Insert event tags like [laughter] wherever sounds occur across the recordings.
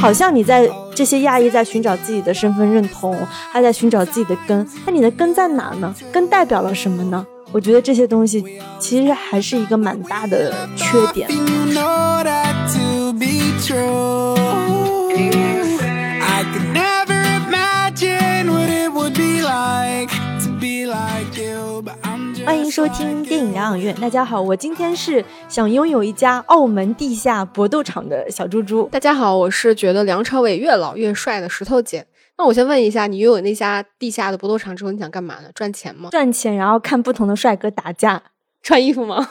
好像你在这些亚裔在寻找自己的身份认同，还在寻找自己的根。那你的根在哪呢？根代表了什么呢？我觉得这些东西其实还是一个蛮大的缺点。迎收听电影疗养院。大家好，我今天是想拥有一家澳门地下搏斗场的小猪猪。大家好，我是觉得梁朝伟越老越帅的石头姐。那我先问一下，你拥有那家地下的搏斗场之后，你想干嘛呢？赚钱吗？赚钱，然后看不同的帅哥打架。穿衣服吗？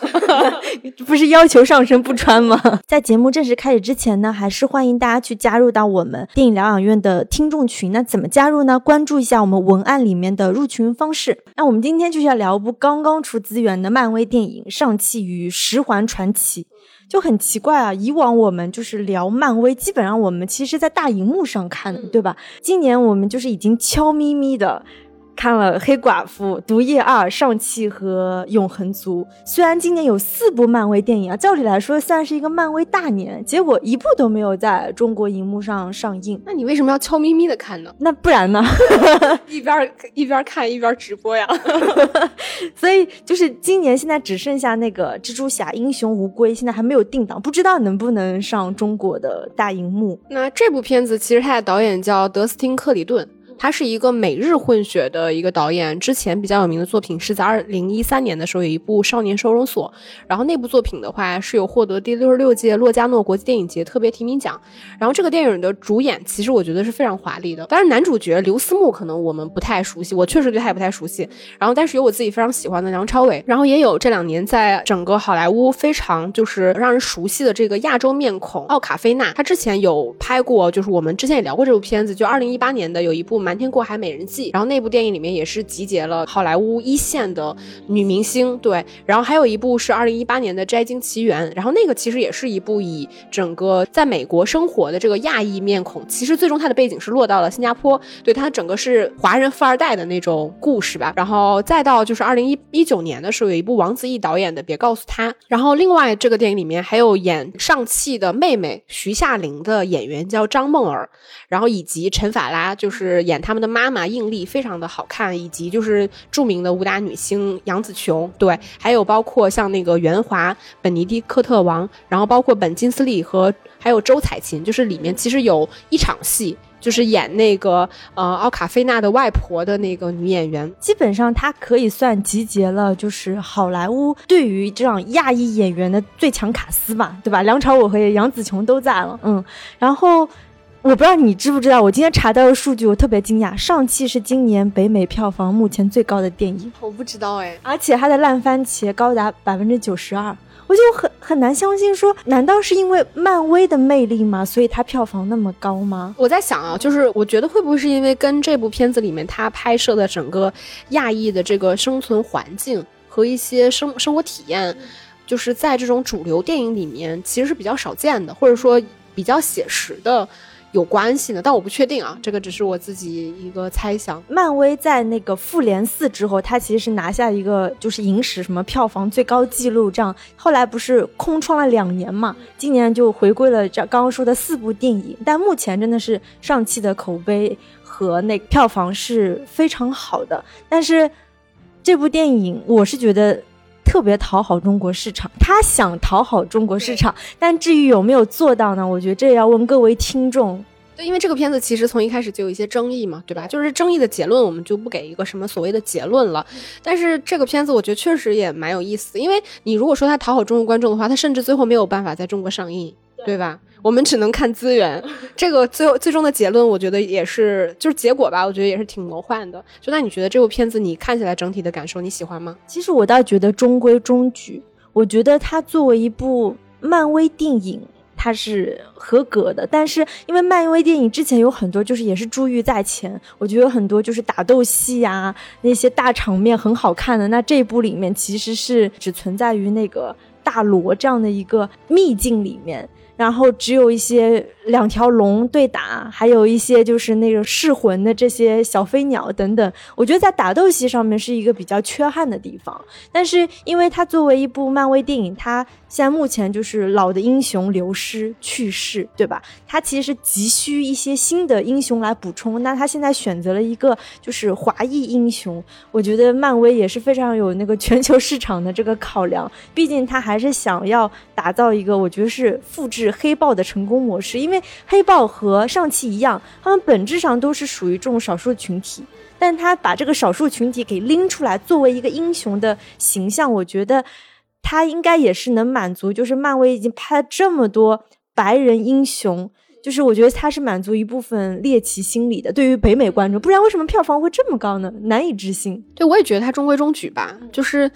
[laughs] 不是要求上身不穿吗？[laughs] 在节目正式开始之前呢，还是欢迎大家去加入到我们电影疗养院的听众群。那怎么加入呢？关注一下我们文案里面的入群方式。那我们今天就是要聊一部刚刚出资源的漫威电影《上汽与十环传奇》，就很奇怪啊。以往我们就是聊漫威，基本上我们其实在大荧幕上看的，对吧？今年我们就是已经悄咪咪的。看了《黑寡妇》《毒液二》《上汽》和《永恒族》，虽然今年有四部漫威电影啊，照理来说算是一个漫威大年，结果一部都没有在中国荧幕上上映。那你为什么要悄咪咪的看呢？那不然呢？[laughs] 一边一边看一边直播呀。[laughs] 所以就是今年现在只剩下那个《蜘蛛侠：英雄无归》，现在还没有定档，不知道能不能上中国的大荧幕。那这部片子其实它的导演叫德斯汀·克里顿。他是一个美日混血的一个导演，之前比较有名的作品是在二零一三年的时候有一部《少年收容所》，然后那部作品的话是有获得第六十六届洛迦诺国际电影节特别提名奖。然后这个电影的主演其实我觉得是非常华丽的，当然男主角刘思慕可能我们不太熟悉，我确实对他也不太熟悉。然后但是有我自己非常喜欢的梁朝伟，然后也有这两年在整个好莱坞非常就是让人熟悉的这个亚洲面孔奥卡菲娜，他之前有拍过，就是我们之前也聊过这部片子，就二零一八年的有一部。瞒天过海美人计，然后那部电影里面也是集结了好莱坞一线的女明星，对，然后还有一部是二零一八年的《摘金奇缘》，然后那个其实也是一部以整个在美国生活的这个亚裔面孔，其实最终它的背景是落到了新加坡，对，它整个是华人富二代的那种故事吧。然后再到就是二零一一九年的时候，有一部王子异导演的《别告诉他》，然后另外这个电影里面还有演上汽的妹妹徐夏玲的演员叫张梦儿，然后以及陈法拉就是演。他们的妈妈应力非常的好看，以及就是著名的武打女星杨紫琼，对，还有包括像那个袁华、本尼迪克特王，然后包括本金斯利和还有周采芹，就是里面其实有一场戏，就是演那个呃奥卡菲娜的外婆的那个女演员，基本上她可以算集结了就是好莱坞对于这样亚裔演员的最强卡司吧，对吧？梁朝伟和杨紫琼都在了，嗯，然后。我不知道你知不知道，我今天查到的数据，我特别惊讶。上汽是今年北美票房目前最高的电影，我不知道哎。而且它的烂番茄高达百分之九十二，我就很很难相信，说难道是因为漫威的魅力吗？所以它票房那么高吗？我在想啊，就是我觉得会不会是因为跟这部片子里面它拍摄的整个亚裔的这个生存环境和一些生生活体验，就是在这种主流电影里面其实是比较少见的，或者说比较写实的。有关系呢，但我不确定啊，这个只是我自己一个猜想。漫威在那个复联四之后，它其实是拿下一个就是影史什么票房最高纪录，这样后来不是空窗了两年嘛？今年就回归了这刚刚说的四部电影，但目前真的是上汽的口碑和那票房是非常好的。但是这部电影我是觉得特别讨好中国市场，他想讨好中国市场，但至于有没有做到呢？我觉得这要问各位听众。对，因为这个片子其实从一开始就有一些争议嘛，对吧？就是争议的结论，我们就不给一个什么所谓的结论了。但是这个片子我觉得确实也蛮有意思，因为你如果说他讨好中国观众的话，他甚至最后没有办法在中国上映，对吧？我们只能看资源。这个最后最终的结论，我觉得也是就是结果吧，我觉得也是挺魔幻的。就那你觉得这部片子你看起来整体的感受你喜欢吗？其实我倒觉得中规中矩，我觉得它作为一部漫威电影。它是合格的，但是因为漫威电影之前有很多就是也是珠玉在前，我觉得有很多就是打斗戏呀那些大场面很好看的，那这一部里面其实是只存在于那个大罗这样的一个秘境里面。然后只有一些两条龙对打，还有一些就是那种噬魂的这些小飞鸟等等。我觉得在打斗戏上面是一个比较缺憾的地方。但是因为它作为一部漫威电影，它现在目前就是老的英雄流失去世，对吧？它其实急需一些新的英雄来补充。那他现在选择了一个就是华裔英雄，我觉得漫威也是非常有那个全球市场的这个考量。毕竟他还是想要打造一个，我觉得是复制。黑豹的成功模式，因为黑豹和上汽一样，他们本质上都是属于这种少数群体，但他把这个少数群体给拎出来作为一个英雄的形象，我觉得他应该也是能满足，就是漫威已经拍了这么多白人英雄，就是我觉得他是满足一部分猎奇心理的，对于北美观众，不然为什么票房会这么高呢？难以置信。对，我也觉得他中规中矩吧，就是。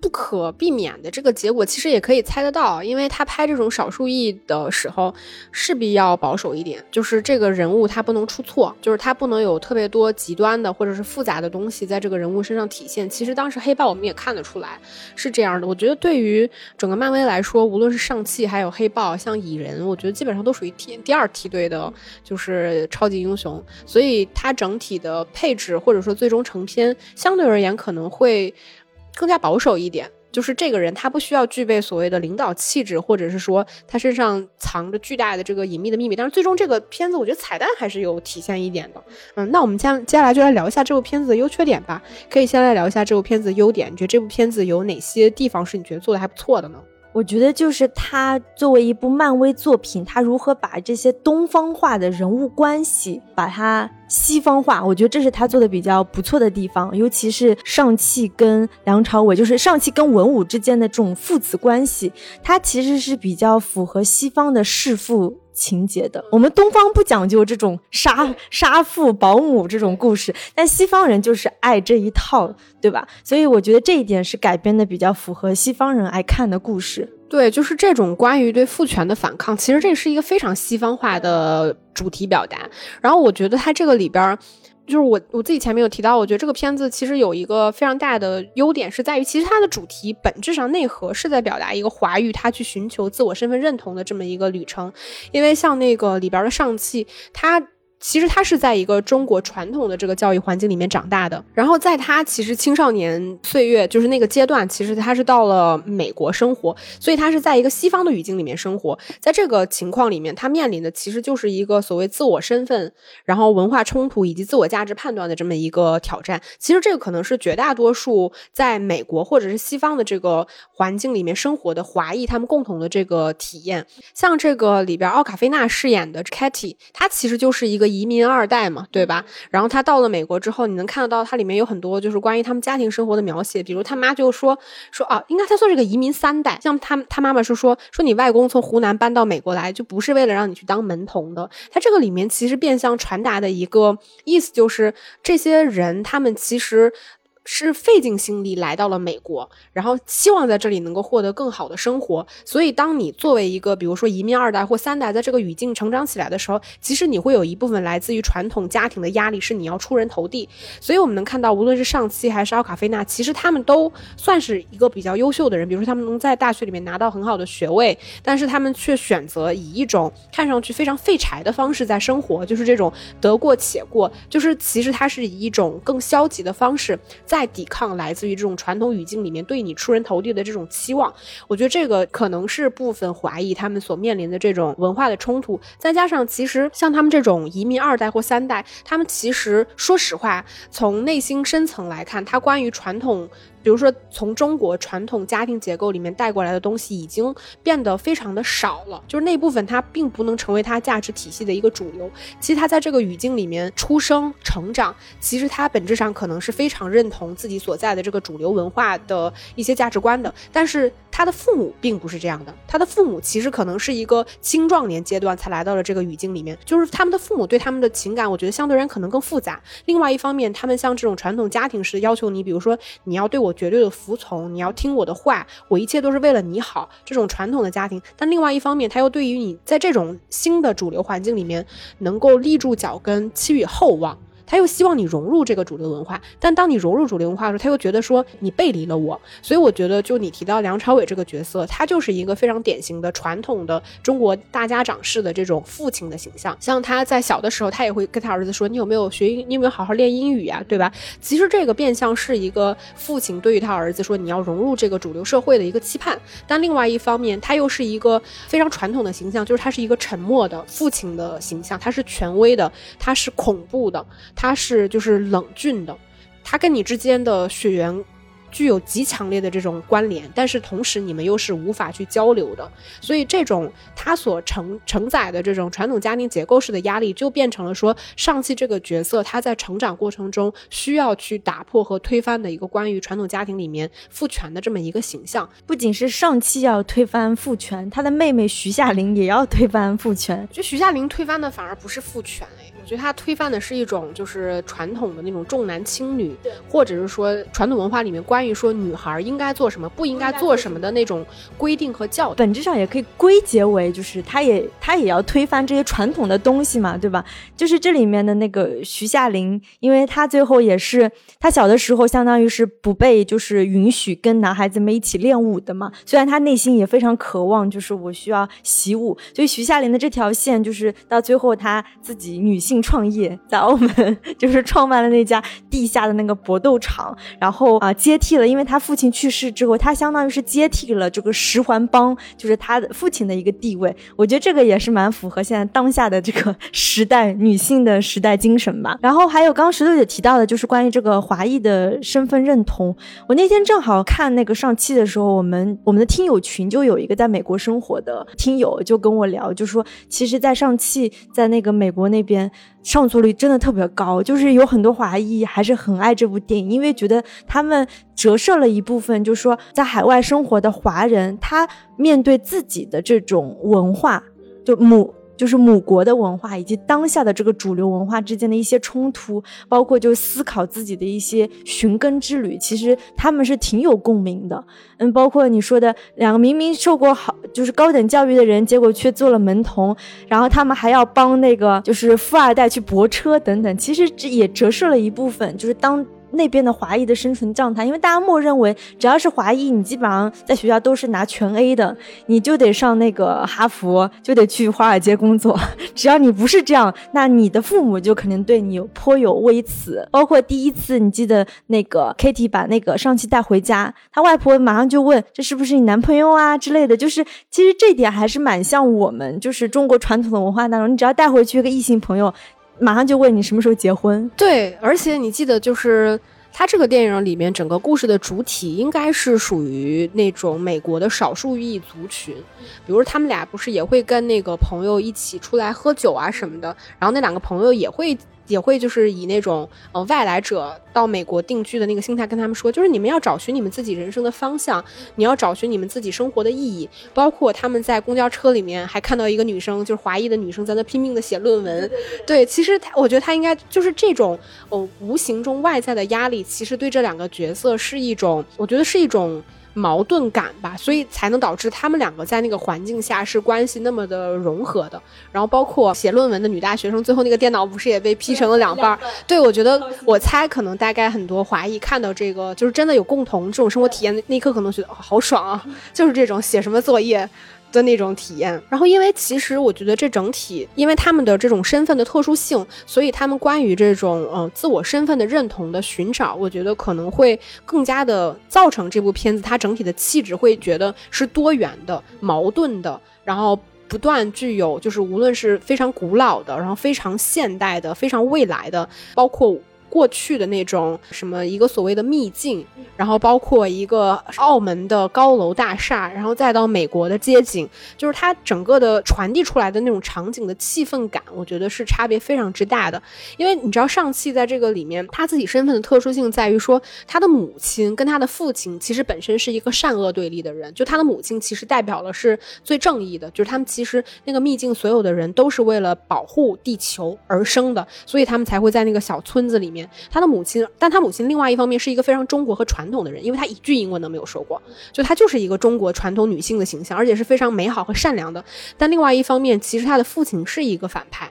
不可避免的这个结果，其实也可以猜得到，因为他拍这种少数裔的时候，势必要保守一点，就是这个人物他不能出错，就是他不能有特别多极端的或者是复杂的东西在这个人物身上体现。其实当时黑豹我们也看得出来是这样的。我觉得对于整个漫威来说，无论是上汽还有黑豹，像蚁人，我觉得基本上都属于第第二梯队的，就是超级英雄，所以它整体的配置或者说最终成片，相对而言可能会。更加保守一点，就是这个人他不需要具备所谓的领导气质，或者是说他身上藏着巨大的这个隐秘的秘密。但是最终这个片子，我觉得彩蛋还是有体现一点的。嗯，那我们接接下来就来聊一下这部片子的优缺点吧。可以先来聊一下这部片子的优点，你觉得这部片子有哪些地方是你觉得做的还不错的呢？我觉得就是他作为一部漫威作品，他如何把这些东方化的人物关系把它西方化，我觉得这是他做的比较不错的地方。尤其是上汽跟梁朝伟，就是上汽跟文武之间的这种父子关系，他其实是比较符合西方的弑父。情节的，我们东方不讲究这种杀杀父保姆这种故事，但西方人就是爱这一套，对吧？所以我觉得这一点是改编的比较符合西方人爱看的故事。对，就是这种关于对父权的反抗，其实这是一个非常西方化的主题表达。然后我觉得它这个里边。就是我我自己前面有提到，我觉得这个片子其实有一个非常大的优点，是在于其实它的主题本质上内核是在表达一个华裔他去寻求自我身份认同的这么一个旅程，因为像那个里边的上汽，他。其实他是在一个中国传统的这个教育环境里面长大的，然后在他其实青少年岁月，就是那个阶段，其实他是到了美国生活，所以他是在一个西方的语境里面生活。在这个情况里面，他面临的其实就是一个所谓自我身份、然后文化冲突以及自我价值判断的这么一个挑战。其实这个可能是绝大多数在美国或者是西方的这个环境里面生活的华裔他们共同的这个体验。像这个里边奥卡菲娜饰演的 Katy，她其实就是一个。移民二代嘛，对吧？然后他到了美国之后，你能看得到它里面有很多就是关于他们家庭生活的描写，比如他妈就说说啊，应该他算是个移民三代。像他他妈妈是说说你外公从湖南搬到美国来，就不是为了让你去当门童的。他这个里面其实变相传达的一个意思就是，这些人他们其实。是费尽心力来到了美国，然后希望在这里能够获得更好的生活。所以，当你作为一个比如说移民二代或三代，在这个语境成长起来的时候，其实你会有一部分来自于传统家庭的压力，是你要出人头地。所以我们能看到，无论是上期还是奥卡菲娜，其实他们都算是一个比较优秀的人。比如说，他们能在大学里面拿到很好的学位，但是他们却选择以一种看上去非常废柴的方式在生活，就是这种得过且过，就是其实他是以一种更消极的方式在。在抵抗来自于这种传统语境里面对你出人头地的这种期望，我觉得这个可能是部分怀疑他们所面临的这种文化的冲突，再加上其实像他们这种移民二代或三代，他们其实说实话，从内心深层来看，他关于传统。比如说，从中国传统家庭结构里面带过来的东西，已经变得非常的少了。就是那部分，它并不能成为它价值体系的一个主流。其实他在这个语境里面出生、成长，其实他本质上可能是非常认同自己所在的这个主流文化的一些价值观的。但是他的父母并不是这样的，他的父母其实可能是一个青壮年阶段才来到了这个语境里面。就是他们的父母对他们的情感，我觉得相对人可能更复杂。另外一方面，他们像这种传统家庭式的要求你，比如说你要对我。绝对的服从，你要听我的话，我一切都是为了你好。这种传统的家庭，但另外一方面，他又对于你在这种新的主流环境里面能够立住脚跟、寄予厚望。他又希望你融入这个主流文化，但当你融入主流文化的时候，他又觉得说你背离了我。所以我觉得，就你提到梁朝伟这个角色，他就是一个非常典型的传统的中国大家长式的这种父亲的形象。像他在小的时候，他也会跟他儿子说：“你有没有学？你有没有好好练英语呀？对吧？”其实这个变相是一个父亲对于他儿子说：“你要融入这个主流社会的一个期盼。”但另外一方面，他又是一个非常传统的形象，就是他是一个沉默的父亲的形象，他是权威的，他是恐怖的。他是就是冷峻的，他跟你之间的血缘具有极强烈的这种关联，但是同时你们又是无法去交流的，所以这种他所承承载的这种传统家庭结构式的压力，就变成了说上汽这个角色他在成长过程中需要去打破和推翻的一个关于传统家庭里面父权的这么一个形象。不仅是上汽要推翻父权，他的妹妹徐夏玲也要推翻父权。就徐夏玲推翻的反而不是父权哎。我觉得他推翻的是一种就是传统的那种重男轻女，或者是说传统文化里面关于说女孩应该做什么、不应该做什么的那种规定和教。本质上也可以归结为，就是他也他也要推翻这些传统的东西嘛，对吧？就是这里面的那个徐夏玲，因为她最后也是她小的时候相当于是不被就是允许跟男孩子们一起练武的嘛。虽然她内心也非常渴望，就是我需要习武。所以徐夏玲的这条线，就是到最后她自己女性。创业在澳门，就是创办了那家地下的那个搏斗场，然后啊接替了，因为他父亲去世之后，他相当于是接替了这个十环帮，就是他的父亲的一个地位。我觉得这个也是蛮符合现在当下的这个时代女性的时代精神吧。然后还有刚石头姐提到的，就是关于这个华裔的身份认同。我那天正好看那个上期的时候，我们我们的听友群就有一个在美国生活的听友就跟我聊，就说其实，在上汽在那个美国那边。上座率真的特别高，就是有很多华裔还是很爱这部电影，因为觉得他们折射了一部分，就是说在海外生活的华人，他面对自己的这种文化，就母。就是母国的文化以及当下的这个主流文化之间的一些冲突，包括就思考自己的一些寻根之旅，其实他们是挺有共鸣的。嗯，包括你说的两个明明受过好就是高等教育的人，结果却做了门童，然后他们还要帮那个就是富二代去泊车等等，其实这也折射了一部分，就是当。那边的华裔的生存状态，因为大家默认为只要是华裔，你基本上在学校都是拿全 A 的，你就得上那个哈佛，就得去华尔街工作。[laughs] 只要你不是这样，那你的父母就肯定对你颇有微词。包括第一次，你记得那个 Kitty 把那个上期带回家，他外婆马上就问这是不是你男朋友啊之类的。就是其实这点还是蛮像我们，就是中国传统的文化当中，你只要带回去一个异性朋友。马上就问你什么时候结婚？对，而且你记得，就是他这个电影里面整个故事的主体应该是属于那种美国的少数裔族群，比如他们俩不是也会跟那个朋友一起出来喝酒啊什么的，然后那两个朋友也会。也会就是以那种呃外来者到美国定居的那个心态跟他们说，就是你们要找寻你们自己人生的方向，你要找寻你们自己生活的意义。包括他们在公交车里面还看到一个女生，就是华裔的女生在那拼命的写论文。对，其实他我觉得他应该就是这种哦无形中外在的压力，其实对这两个角色是一种，我觉得是一种。矛盾感吧，所以才能导致他们两个在那个环境下是关系那么的融合的。然后包括写论文的女大学生，最后那个电脑不是也被劈成了两半儿？对，我觉得我猜可能大概很多华裔看到这个，就是真的有共同这种生活体验的那一刻，可能觉得好爽啊！就是这种写什么作业。的那种体验，然后因为其实我觉得这整体，因为他们的这种身份的特殊性，所以他们关于这种呃自我身份的认同的寻找，我觉得可能会更加的造成这部片子它整体的气质会觉得是多元的、矛盾的，然后不断具有就是无论是非常古老的，然后非常现代的、非常未来的，包括。过去的那种什么一个所谓的秘境，然后包括一个澳门的高楼大厦，然后再到美国的街景，就是它整个的传递出来的那种场景的气氛感，我觉得是差别非常之大的。因为你知道上汽在这个里面，他自己身份的特殊性在于说，他的母亲跟他的父亲其实本身是一个善恶对立的人，就他的母亲其实代表了是最正义的，就是他们其实那个秘境所有的人都是为了保护地球而生的，所以他们才会在那个小村子里面。他的母亲，但他母亲另外一方面是一个非常中国和传统的人，因为他一句英文都没有说过，就他就是一个中国传统女性的形象，而且是非常美好和善良的。但另外一方面，其实他的父亲是一个反派。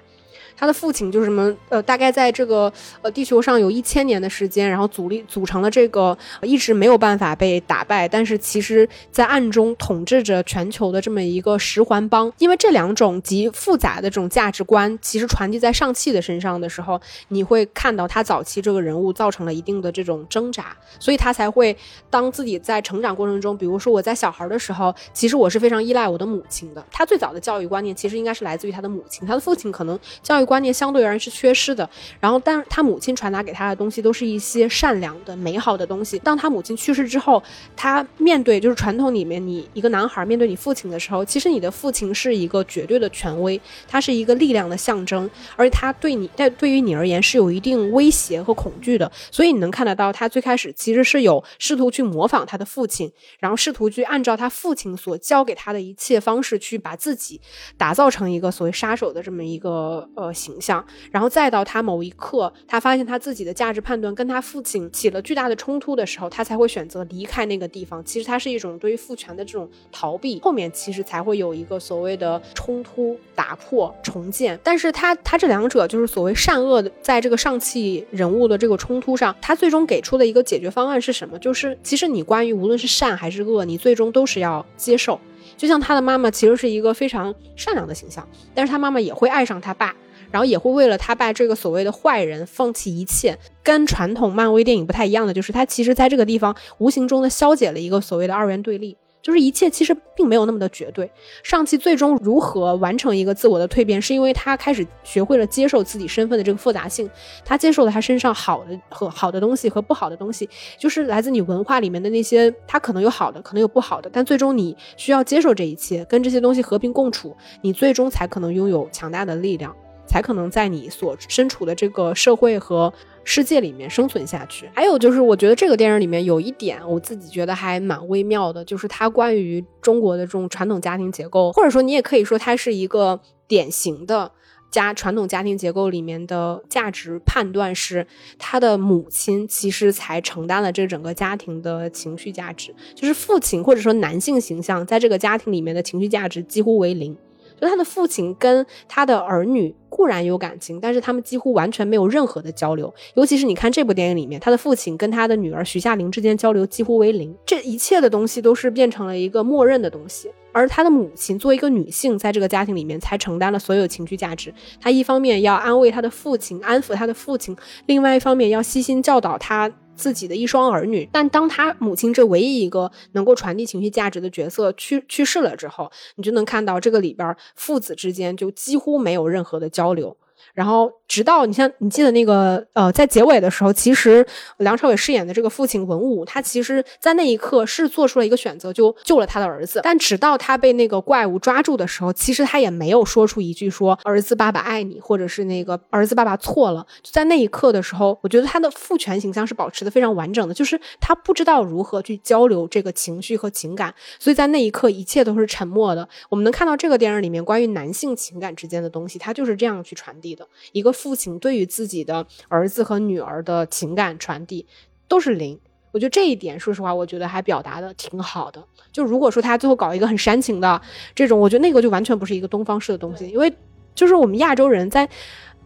他的父亲就是什么呃，大概在这个呃地球上有一千年的时间，然后组立组成了这个一直没有办法被打败，但是其实在暗中统治着全球的这么一个十环帮。因为这两种极复杂的这种价值观，其实传递在上汽的身上的时候，你会看到他早期这个人物造成了一定的这种挣扎，所以他才会当自己在成长过程中，比如说我在小孩的时候，其实我是非常依赖我的母亲的。他最早的教育观念其实应该是来自于他的母亲，他的父亲可能教育观念相对而言是缺失的。然后，但他母亲传达给他的东西都是一些善良的、美好的东西。当他母亲去世之后，他面对就是传统里面你一个男孩面对你父亲的时候，其实你的父亲是一个绝对的权威，他是一个力量的象征，而他对你在对于你而言是有一定威胁和恐惧的。所以你能看得到，他最开始其实是有试图去模仿他的父亲，然后试图去按照他父亲所教给他的一切方式去把自己打造成一个所谓杀手的这么一个呃形象，然后再到他某一刻，他发现他自己的价值判断跟他父亲起了巨大的冲突的时候，他才会选择离开那个地方。其实他是一种对于父权的这种逃避，后面其实才会有一个所谓的冲突、打破、重建。但是他他这两者就是所谓善恶的，在这个上汽人物的这个冲突上，他最终给出的一个解决方案是什么？就是其实你关于无论是善还是恶，你最终都是要接受。就像他的妈妈其实是一个非常善良的形象，但是他妈妈也会爱上他爸，然后也会为了他爸这个所谓的坏人放弃一切。跟传统漫威电影不太一样的就是，他其实在这个地方无形中的消解了一个所谓的二元对立。就是一切其实并没有那么的绝对。上期最终如何完成一个自我的蜕变，是因为他开始学会了接受自己身份的这个复杂性，他接受了他身上好的和好的东西和不好的东西，就是来自你文化里面的那些，他可能有好的，可能有不好的，但最终你需要接受这一切，跟这些东西和平共处，你最终才可能拥有强大的力量，才可能在你所身处的这个社会和。世界里面生存下去，还有就是，我觉得这个电影里面有一点，我自己觉得还蛮微妙的，就是它关于中国的这种传统家庭结构，或者说你也可以说它是一个典型的家传统家庭结构里面的价值判断，是他的母亲其实才承担了这整个家庭的情绪价值，就是父亲或者说男性形象在这个家庭里面的情绪价值几乎为零。就他的父亲跟他的儿女固然有感情，但是他们几乎完全没有任何的交流。尤其是你看这部电影里面，他的父亲跟他的女儿徐夏玲之间交流几乎为零，这一切的东西都是变成了一个默认的东西。而他的母亲作为一个女性，在这个家庭里面才承担了所有情绪价值。她一方面要安慰他的父亲，安抚他的父亲；另外一方面要悉心教导他。自己的一双儿女，但当他母亲这唯一一个能够传递情绪价值的角色去去世了之后，你就能看到这个里边父子之间就几乎没有任何的交流。然后，直到你像你记得那个呃，在结尾的时候，其实梁朝伟饰演的这个父亲文武，他其实在那一刻是做出了一个选择，就救了他的儿子。但直到他被那个怪物抓住的时候，其实他也没有说出一句说“儿子，爸爸爱你”，或者是那个“儿子，爸爸错了”。就在那一刻的时候，我觉得他的父权形象是保持的非常完整的，就是他不知道如何去交流这个情绪和情感，所以在那一刻一切都是沉默的。我们能看到这个电影里面关于男性情感之间的东西，他就是这样去传递的。一个父亲对于自己的儿子和女儿的情感传递都是零，我觉得这一点，说实话，我觉得还表达的挺好的。就如果说他最后搞一个很煽情的这种，我觉得那个就完全不是一个东方式的东西，因为就是我们亚洲人在。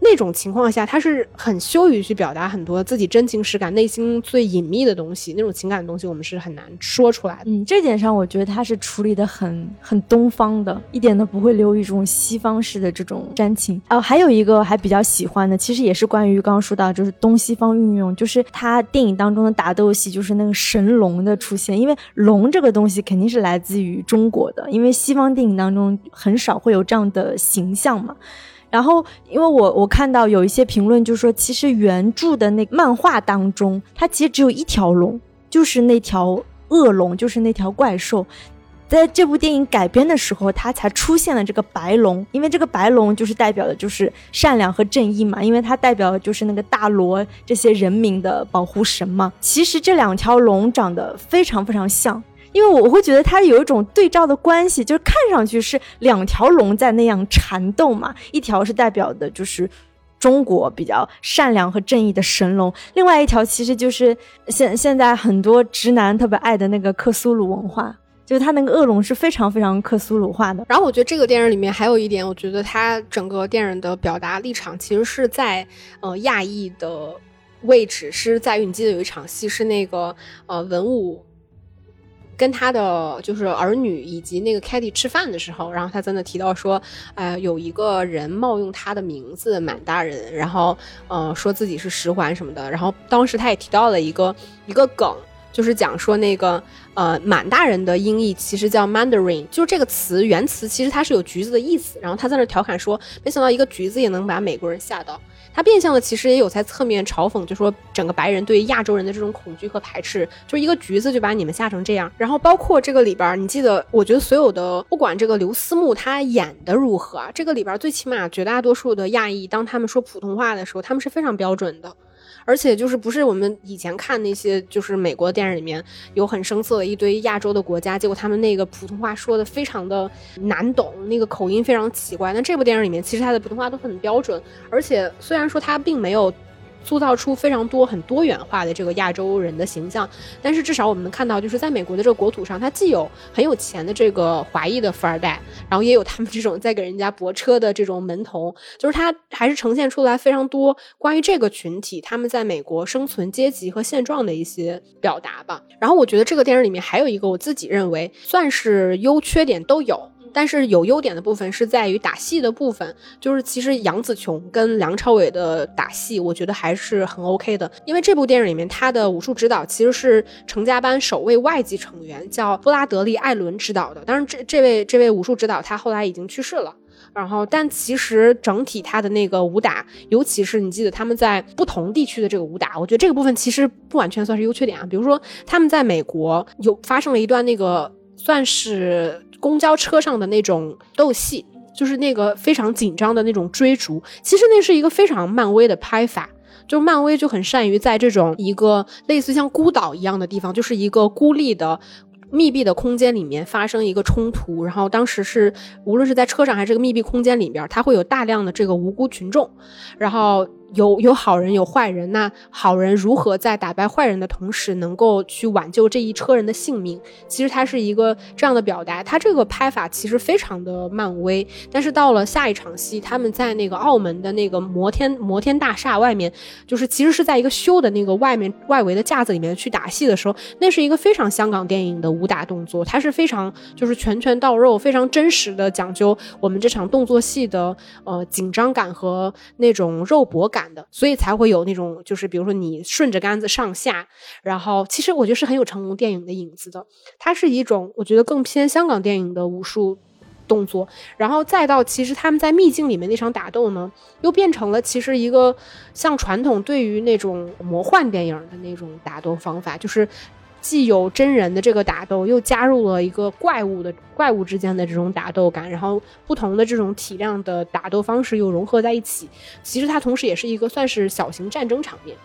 那种情况下，他是很羞于去表达很多自己真情实感、内心最隐秘的东西，那种情感的东西，我们是很难说出来的。嗯，这点上我觉得他是处理的很很东方的，一点都不会流于这种西方式的这种煽情。哦，还有一个还比较喜欢的，其实也是关于刚刚说到，就是东西方运用，就是他电影当中的打斗戏，就是那个神龙的出现，因为龙这个东西肯定是来自于中国的，因为西方电影当中很少会有这样的形象嘛。然后，因为我我看到有一些评论，就说其实原著的那漫画当中，它其实只有一条龙，就是那条恶龙，就是那条怪兽。在这部电影改编的时候，它才出现了这个白龙，因为这个白龙就是代表的就是善良和正义嘛，因为它代表的就是那个大罗这些人民的保护神嘛。其实这两条龙长得非常非常像。因为我会觉得它有一种对照的关系，就是看上去是两条龙在那样缠斗嘛，一条是代表的就是中国比较善良和正义的神龙，另外一条其实就是现现在很多直男特别爱的那个克苏鲁文化。就是他那个恶龙是非常非常克苏鲁化的。然后我觉得这个电影里面还有一点，我觉得他整个电影的表达立场其实是在呃亚裔的位置，是在于你记得有一场戏是那个呃文武。跟他的就是儿女以及那个 k a t i e 吃饭的时候，然后他在那提到说，呃，有一个人冒用他的名字满大人，然后呃说自己是十环什么的，然后当时他也提到了一个一个梗，就是讲说那个呃满大人的音译其实叫 Mandarin，就是这个词原词其实它是有橘子的意思，然后他在那调侃说，没想到一个橘子也能把美国人吓到。他变相的其实也有在侧面嘲讽，就说整个白人对亚洲人的这种恐惧和排斥，就是一个橘子就把你们吓成这样。然后包括这个里边，你记得，我觉得所有的不管这个刘思慕他演的如何啊，这个里边最起码绝大多数的亚裔，当他们说普通话的时候，他们是非常标准的。而且就是不是我们以前看那些就是美国电影里面有很生涩的一堆亚洲的国家，结果他们那个普通话说的非常的难懂，那个口音非常奇怪。那这部电影里面其实他的普通话都很标准，而且虽然说他并没有。塑造出非常多很多元化的这个亚洲人的形象，但是至少我们能看到，就是在美国的这个国土上，它既有很有钱的这个华裔的富二代，然后也有他们这种在给人家泊车的这种门童，就是他还是呈现出来非常多关于这个群体他们在美国生存阶级和现状的一些表达吧。然后我觉得这个电影里面还有一个我自己认为算是优缺点都有。但是有优点的部分是在于打戏的部分，就是其实杨紫琼跟梁朝伟的打戏，我觉得还是很 OK 的。因为这部电影里面，他的武术指导其实是成家班首位外籍成员，叫布拉德利·艾伦指导的。当然，这这位这位武术指导他后来已经去世了。然后，但其实整体他的那个武打，尤其是你记得他们在不同地区的这个武打，我觉得这个部分其实不完全算是优缺点啊。比如说，他们在美国有发生了一段那个算是。公交车上的那种斗戏，就是那个非常紧张的那种追逐，其实那是一个非常漫威的拍法，就漫威就很善于在这种一个类似像孤岛一样的地方，就是一个孤立的。密闭的空间里面发生一个冲突，然后当时是无论是在车上还是个密闭空间里边，它会有大量的这个无辜群众，然后有有好人有坏人，那好人如何在打败坏人的同时能够去挽救这一车人的性命？其实它是一个这样的表达，它这个拍法其实非常的漫威。但是到了下一场戏，他们在那个澳门的那个摩天摩天大厦外面，就是其实是在一个修的那个外面外围的架子里面去打戏的时候，那是一个非常香港电影的。武打动作，它是非常就是拳拳到肉，非常真实的讲究我们这场动作戏的呃紧张感和那种肉搏感的，所以才会有那种就是比如说你顺着杆子上下，然后其实我觉得是很有成龙电影的影子的，它是一种我觉得更偏香港电影的武术动作，然后再到其实他们在秘境里面那场打斗呢，又变成了其实一个像传统对于那种魔幻电影的那种打斗方法，就是。既有真人的这个打斗，又加入了一个怪物的怪物之间的这种打斗感，然后不同的这种体量的打斗方式又融合在一起，其实它同时也是一个算是小型战争场面。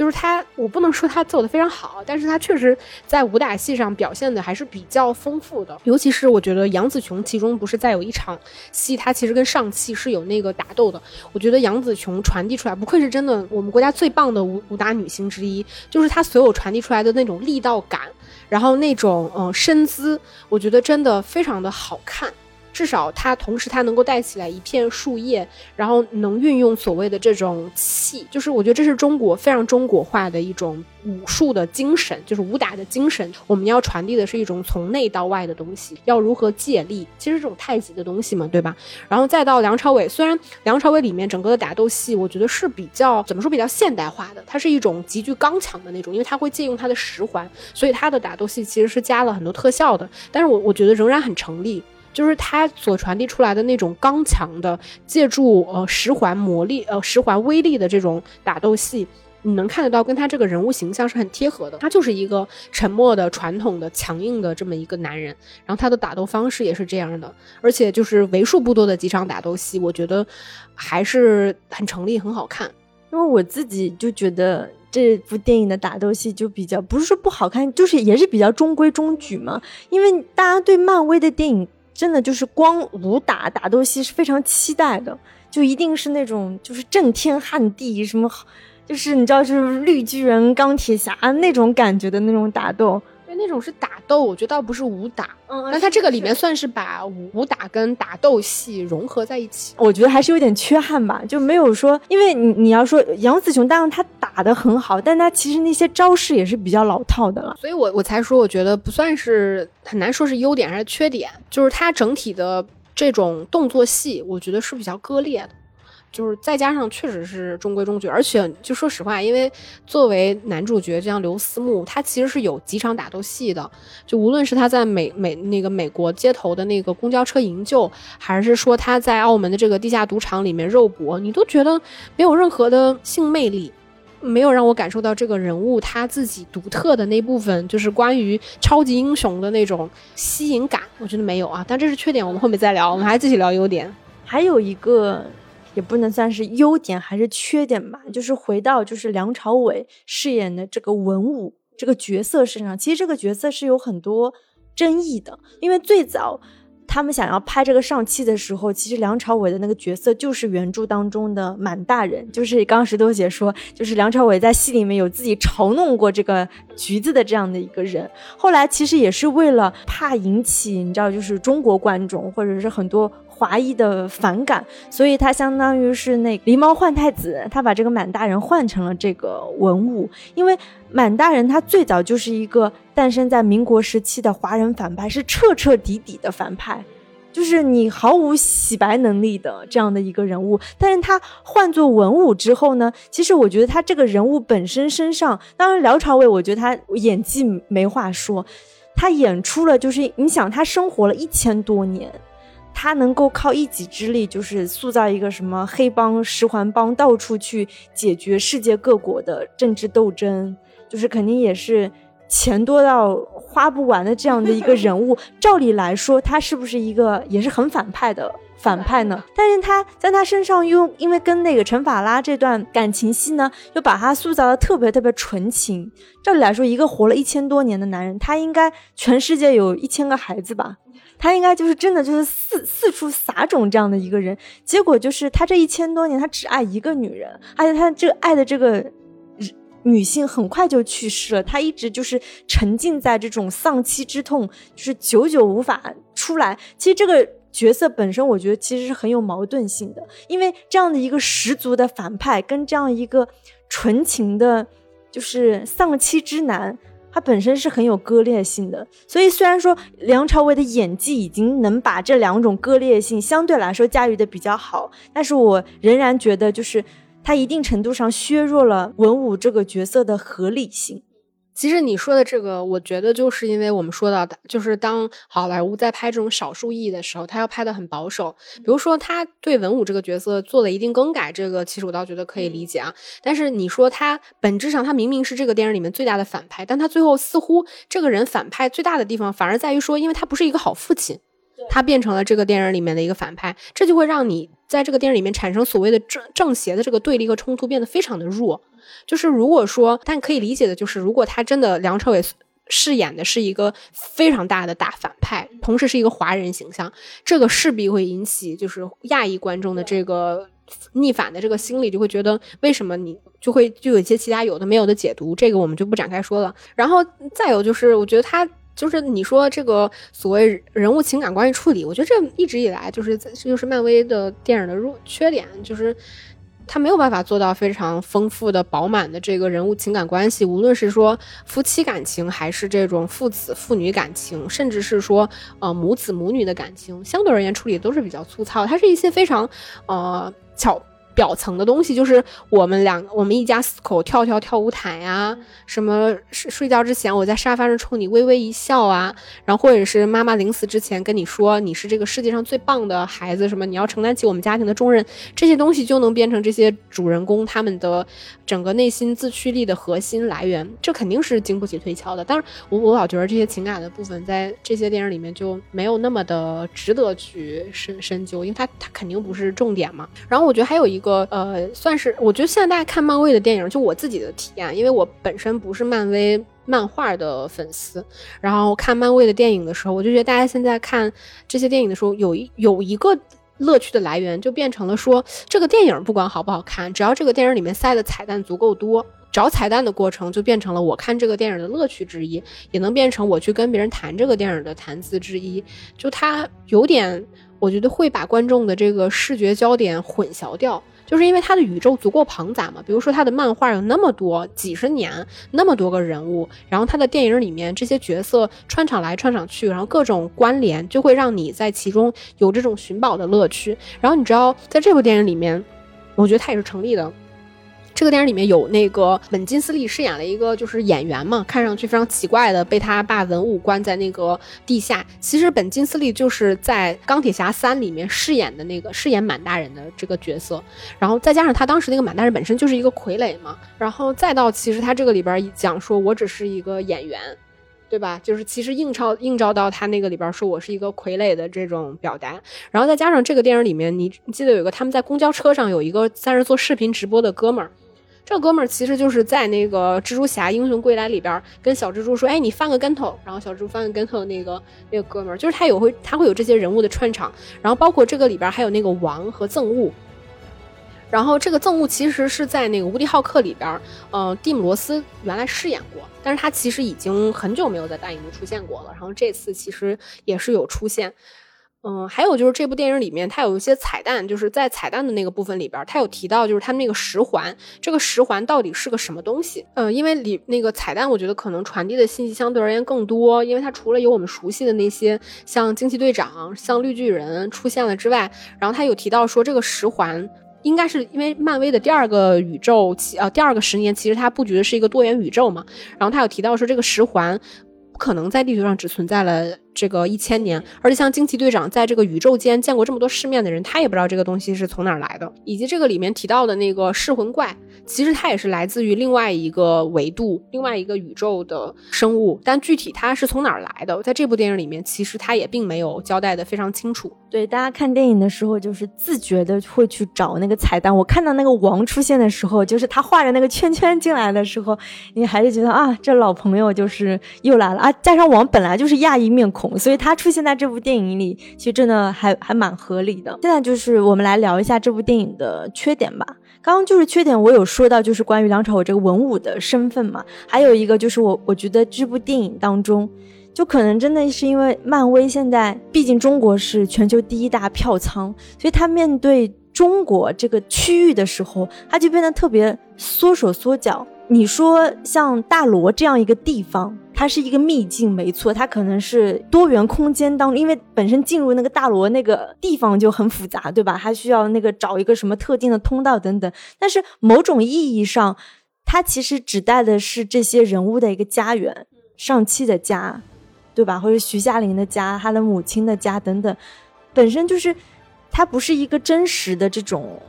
就是他，我不能说他做的非常好，但是他确实在武打戏上表现的还是比较丰富的。尤其是我觉得杨紫琼其中不是在有一场戏，她其实跟上汽是有那个打斗的。我觉得杨紫琼传递出来，不愧是真的我们国家最棒的武武打女星之一，就是她所有传递出来的那种力道感，然后那种嗯身姿，我觉得真的非常的好看。至少它同时它能够带起来一片树叶，然后能运用所谓的这种气，就是我觉得这是中国非常中国化的一种武术的精神，就是武打的精神。我们要传递的是一种从内到外的东西，要如何借力，其实这种太极的东西嘛，对吧？然后再到梁朝伟，虽然梁朝伟里面整个的打斗戏，我觉得是比较怎么说比较现代化的，它是一种极具刚强的那种，因为他会借用他的十环，所以他的打斗戏其实是加了很多特效的，但是我我觉得仍然很成立。就是他所传递出来的那种刚强的，借助呃十环魔力呃十环威力的这种打斗戏，你能看得到跟他这个人物形象是很贴合的。他就是一个沉默的、传统的、强硬的这么一个男人，然后他的打斗方式也是这样的，而且就是为数不多的几场打斗戏，我觉得还是很成立、很好看。因为我自己就觉得这部电影的打斗戏就比较不是说不好看，就是也是比较中规中矩嘛。因为大家对漫威的电影。真的就是光武打打斗戏是非常期待的，就一定是那种就是震天撼地什么，就是你知道就是绿巨人、钢铁侠那种感觉的那种打斗。对，那种是打斗，我觉得倒不是武打。嗯那它这个里面算是把武打跟打斗戏融合在一起。我觉得还是有点缺憾吧，就没有说，因为你你要说杨紫琼，当然她打的很好，但她其实那些招式也是比较老套的了。所以我我才说，我觉得不算是很难说是优点还是缺点，就是它整体的这种动作戏，我觉得是比较割裂的。就是再加上确实是中规中矩，而且就说实话，因为作为男主角这样刘思慕，他其实是有几场打斗戏的。就无论是他在美美那个美国街头的那个公交车营救，还是说他在澳门的这个地下赌场里面肉搏，你都觉得没有任何的性魅力。没有让我感受到这个人物他自己独特的那部分，就是关于超级英雄的那种吸引感，我觉得没有啊。但这是缺点，我们后面再聊。我们还继续聊优点。还有一个也不能算是优点还是缺点吧，就是回到就是梁朝伟饰演的这个文武这个角色身上，其实这个角色是有很多争议的，因为最早。他们想要拍这个上戏的时候，其实梁朝伟的那个角色就是原著当中的满大人，就是刚石头姐说，就是梁朝伟在戏里面有自己嘲弄过这个橘子的这样的一个人。后来其实也是为了怕引起你知道，就是中国观众或者是很多华裔的反感，所以他相当于是那狸猫换太子，他把这个满大人换成了这个文武，因为满大人他最早就是一个诞生在民国时期的华人反派，是彻彻底底的反派。就是你毫无洗白能力的这样的一个人物，但是他换做文武之后呢，其实我觉得他这个人物本身身上，当然梁朝伟，我觉得他演技没话说，他演出了就是你想他生活了一千多年，他能够靠一己之力，就是塑造一个什么黑帮十环帮，到处去解决世界各国的政治斗争，就是肯定也是。钱多到花不完的这样的一个人物，照理来说，他是不是一个也是很反派的反派呢？但是他在他身上又因为跟那个陈法拉这段感情戏呢，又把他塑造的特别特别纯情。照理来说，一个活了一千多年的男人，他应该全世界有一千个孩子吧？他应该就是真的就是四四处撒种这样的一个人。结果就是他这一千多年，他只爱一个女人，而且他这爱的这个。女性很快就去世了，他一直就是沉浸在这种丧妻之痛，就是久久无法出来。其实这个角色本身，我觉得其实是很有矛盾性的，因为这样的一个十足的反派，跟这样一个纯情的，就是丧妻之男，它本身是很有割裂性的。所以虽然说梁朝伟的演技已经能把这两种割裂性相对来说驾驭的比较好，但是我仍然觉得就是。他一定程度上削弱了文武这个角色的合理性。其实你说的这个，我觉得就是因为我们说到的，就是当好莱坞在拍这种少数意义的时候，他要拍的很保守。比如说，他对文武这个角色做了一定更改，这个其实我倒觉得可以理解啊。但是你说他本质上他明明是这个电影里面最大的反派，但他最后似乎这个人反派最大的地方反而在于说，因为他不是一个好父亲。他变成了这个电影里面的一个反派，这就会让你在这个电影里面产生所谓的正正邪的这个对立和冲突变得非常的弱。就是如果说，但可以理解的就是，如果他真的梁朝伟饰演的是一个非常大的大反派，同时是一个华人形象，这个势必会引起就是亚裔观众的这个逆反的这个心理，就会觉得为什么你就会就有一些其他有的没有的解读，这个我们就不展开说了。然后再有就是，我觉得他。就是你说这个所谓人物情感关系处理，我觉得这一直以来就是这就是漫威的电影的弱缺点，就是他没有办法做到非常丰富的、饱满的这个人物情感关系，无论是说夫妻感情，还是这种父子父女感情，甚至是说呃母子母女的感情，相对而言处理都是比较粗糙。它是一些非常呃巧。表层的东西就是我们两我们一家四口跳跳跳舞毯呀，什么睡睡觉之前我在沙发上冲你微微一笑啊，然后或者是妈妈临死之前跟你说你是这个世界上最棒的孩子，什么你要承担起我们家庭的重任，这些东西就能变成这些主人公他们的整个内心自驱力的核心来源，这肯定是经不起推敲的。但是我我老觉得这些情感的部分在这些电影里面就没有那么的值得去深深究，因为它它肯定不是重点嘛。然后我觉得还有一。个呃，算是我觉得现在大家看漫威的电影，就我自己的体验，因为我本身不是漫威漫画的粉丝，然后看漫威的电影的时候，我就觉得大家现在看这些电影的时候，有一有一个乐趣的来源，就变成了说这个电影不管好不好看，只要这个电影里面塞的彩蛋足够多，找彩蛋的过程就变成了我看这个电影的乐趣之一，也能变成我去跟别人谈这个电影的谈资之一。就它有点，我觉得会把观众的这个视觉焦点混淆掉，就是因为他的宇宙足够庞杂嘛。比如说他的漫画有那么多几十年，那么多个人物，然后他的电影里面这些角色穿场来穿场去，然后各种关联，就会让你在其中有这种寻宝的乐趣。然后你知道，在这部电影里面，我觉得它也是成立的。这个电影里面有那个本金斯利饰演了一个就是演员嘛，看上去非常奇怪的，被他爸文武关在那个地下。其实本金斯利就是在《钢铁侠三》里面饰演的那个饰演满大人的这个角色，然后再加上他当时那个满大人本身就是一个傀儡嘛，然后再到其实他这个里边讲说我只是一个演员，对吧？就是其实映照映照到他那个里边说我是一个傀儡的这种表达，然后再加上这个电影里面，你记得有一个他们在公交车上有一个在那做视频直播的哥们儿。这哥们儿其实就是在那个蜘蛛侠英雄归来里边儿跟小蜘蛛说：“哎，你翻个跟头。”然后小蜘蛛翻个跟头，那个那个哥们儿就是他有会他会有这些人物的串场，然后包括这个里边还有那个王和憎恶。然后这个憎恶其实是在那个无敌浩克里边，嗯，蒂姆罗斯原来饰演过，但是他其实已经很久没有在大荧幕出现过了。然后这次其实也是有出现。嗯，还有就是这部电影里面，它有一些彩蛋，就是在彩蛋的那个部分里边，它有提到就是他们那个十环，这个十环到底是个什么东西？嗯，因为里那个彩蛋，我觉得可能传递的信息相对而言更多，因为它除了有我们熟悉的那些像惊奇队长、像绿巨人出现了之外，然后它有提到说这个十环应该是因为漫威的第二个宇宙，呃，第二个十年其实它布局的是一个多元宇宙嘛，然后它有提到说这个十环不可能在地球上只存在了。这个一千年，而且像惊奇队长在这个宇宙间见过这么多世面的人，他也不知道这个东西是从哪儿来的。以及这个里面提到的那个噬魂怪，其实它也是来自于另外一个维度、另外一个宇宙的生物，但具体它是从哪儿来的，在这部电影里面，其实它也并没有交代的非常清楚。对，大家看电影的时候，就是自觉的会去找那个彩蛋。我看到那个王出现的时候，就是他画着那个圈圈进来的时候，你还是觉得啊，这老朋友就是又来了啊。加上王本来就是亚裔面孔。所以他出现在这部电影里，其实真的还还蛮合理的。现在就是我们来聊一下这部电影的缺点吧。刚刚就是缺点，我有说到就是关于梁朝伟这个文武的身份嘛。还有一个就是我我觉得这部电影当中，就可能真的是因为漫威现在毕竟中国是全球第一大票仓，所以他面对中国这个区域的时候，他就变得特别缩手缩脚。你说像大罗这样一个地方，它是一个秘境，没错，它可能是多元空间当中，因为本身进入那个大罗那个地方就很复杂，对吧？还需要那个找一个什么特定的通道等等。但是某种意义上，它其实指代的是这些人物的一个家园，上期的家，对吧？或者徐佳玲的家，他的母亲的家等等，本身就是它不是一个真实的这种。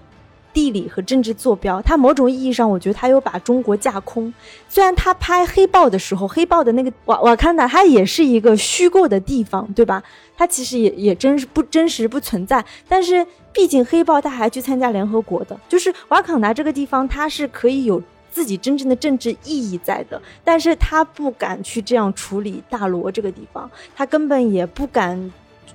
地理和政治坐标，它某种意义上，我觉得他有把中国架空。虽然他拍黑豹的时候，黑豹的那个瓦瓦坎达，它也是一个虚构的地方，对吧？它其实也也真是不真实不存在。但是毕竟黑豹他还去参加联合国的，就是瓦坎达这个地方，它是可以有自己真正的政治意义在的。但是他不敢去这样处理大罗这个地方，他根本也不敢。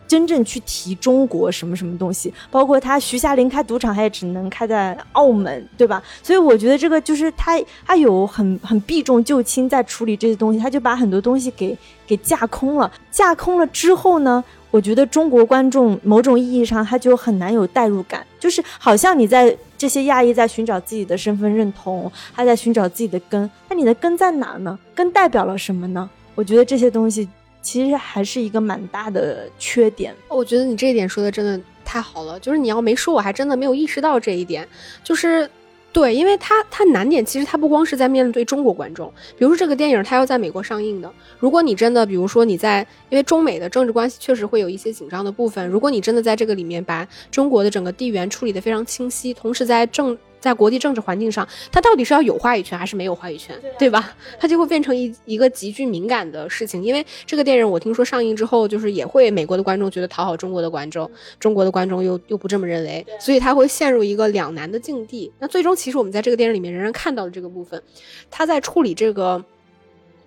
真正去提中国什么什么东西，包括他徐霞林开赌场，他也只能开在澳门，对吧？所以我觉得这个就是他他有很很避重就轻在处理这些东西，他就把很多东西给给架空了。架空了之后呢，我觉得中国观众某种意义上他就很难有代入感，就是好像你在这些亚裔在寻找自己的身份认同，他在寻找自己的根，那你的根在哪呢？根代表了什么呢？我觉得这些东西。其实还是一个蛮大的缺点。我觉得你这一点说的真的太好了，就是你要没说，我还真的没有意识到这一点。就是，对，因为它它难点其实它不光是在面对中国观众，比如说这个电影它要在美国上映的，如果你真的，比如说你在，因为中美的政治关系确实会有一些紧张的部分，如果你真的在这个里面把中国的整个地缘处理的非常清晰，同时在政。在国际政治环境上，他到底是要有话语权还是没有话语权，对吧？他就会变成一一个极具敏感的事情。因为这个电影，我听说上映之后，就是也会美国的观众觉得讨好中国的观众，中国的观众又又不这么认为，所以他会陷入一个两难的境地。那最终，其实我们在这个电影里面仍然看到了这个部分，他在处理这个。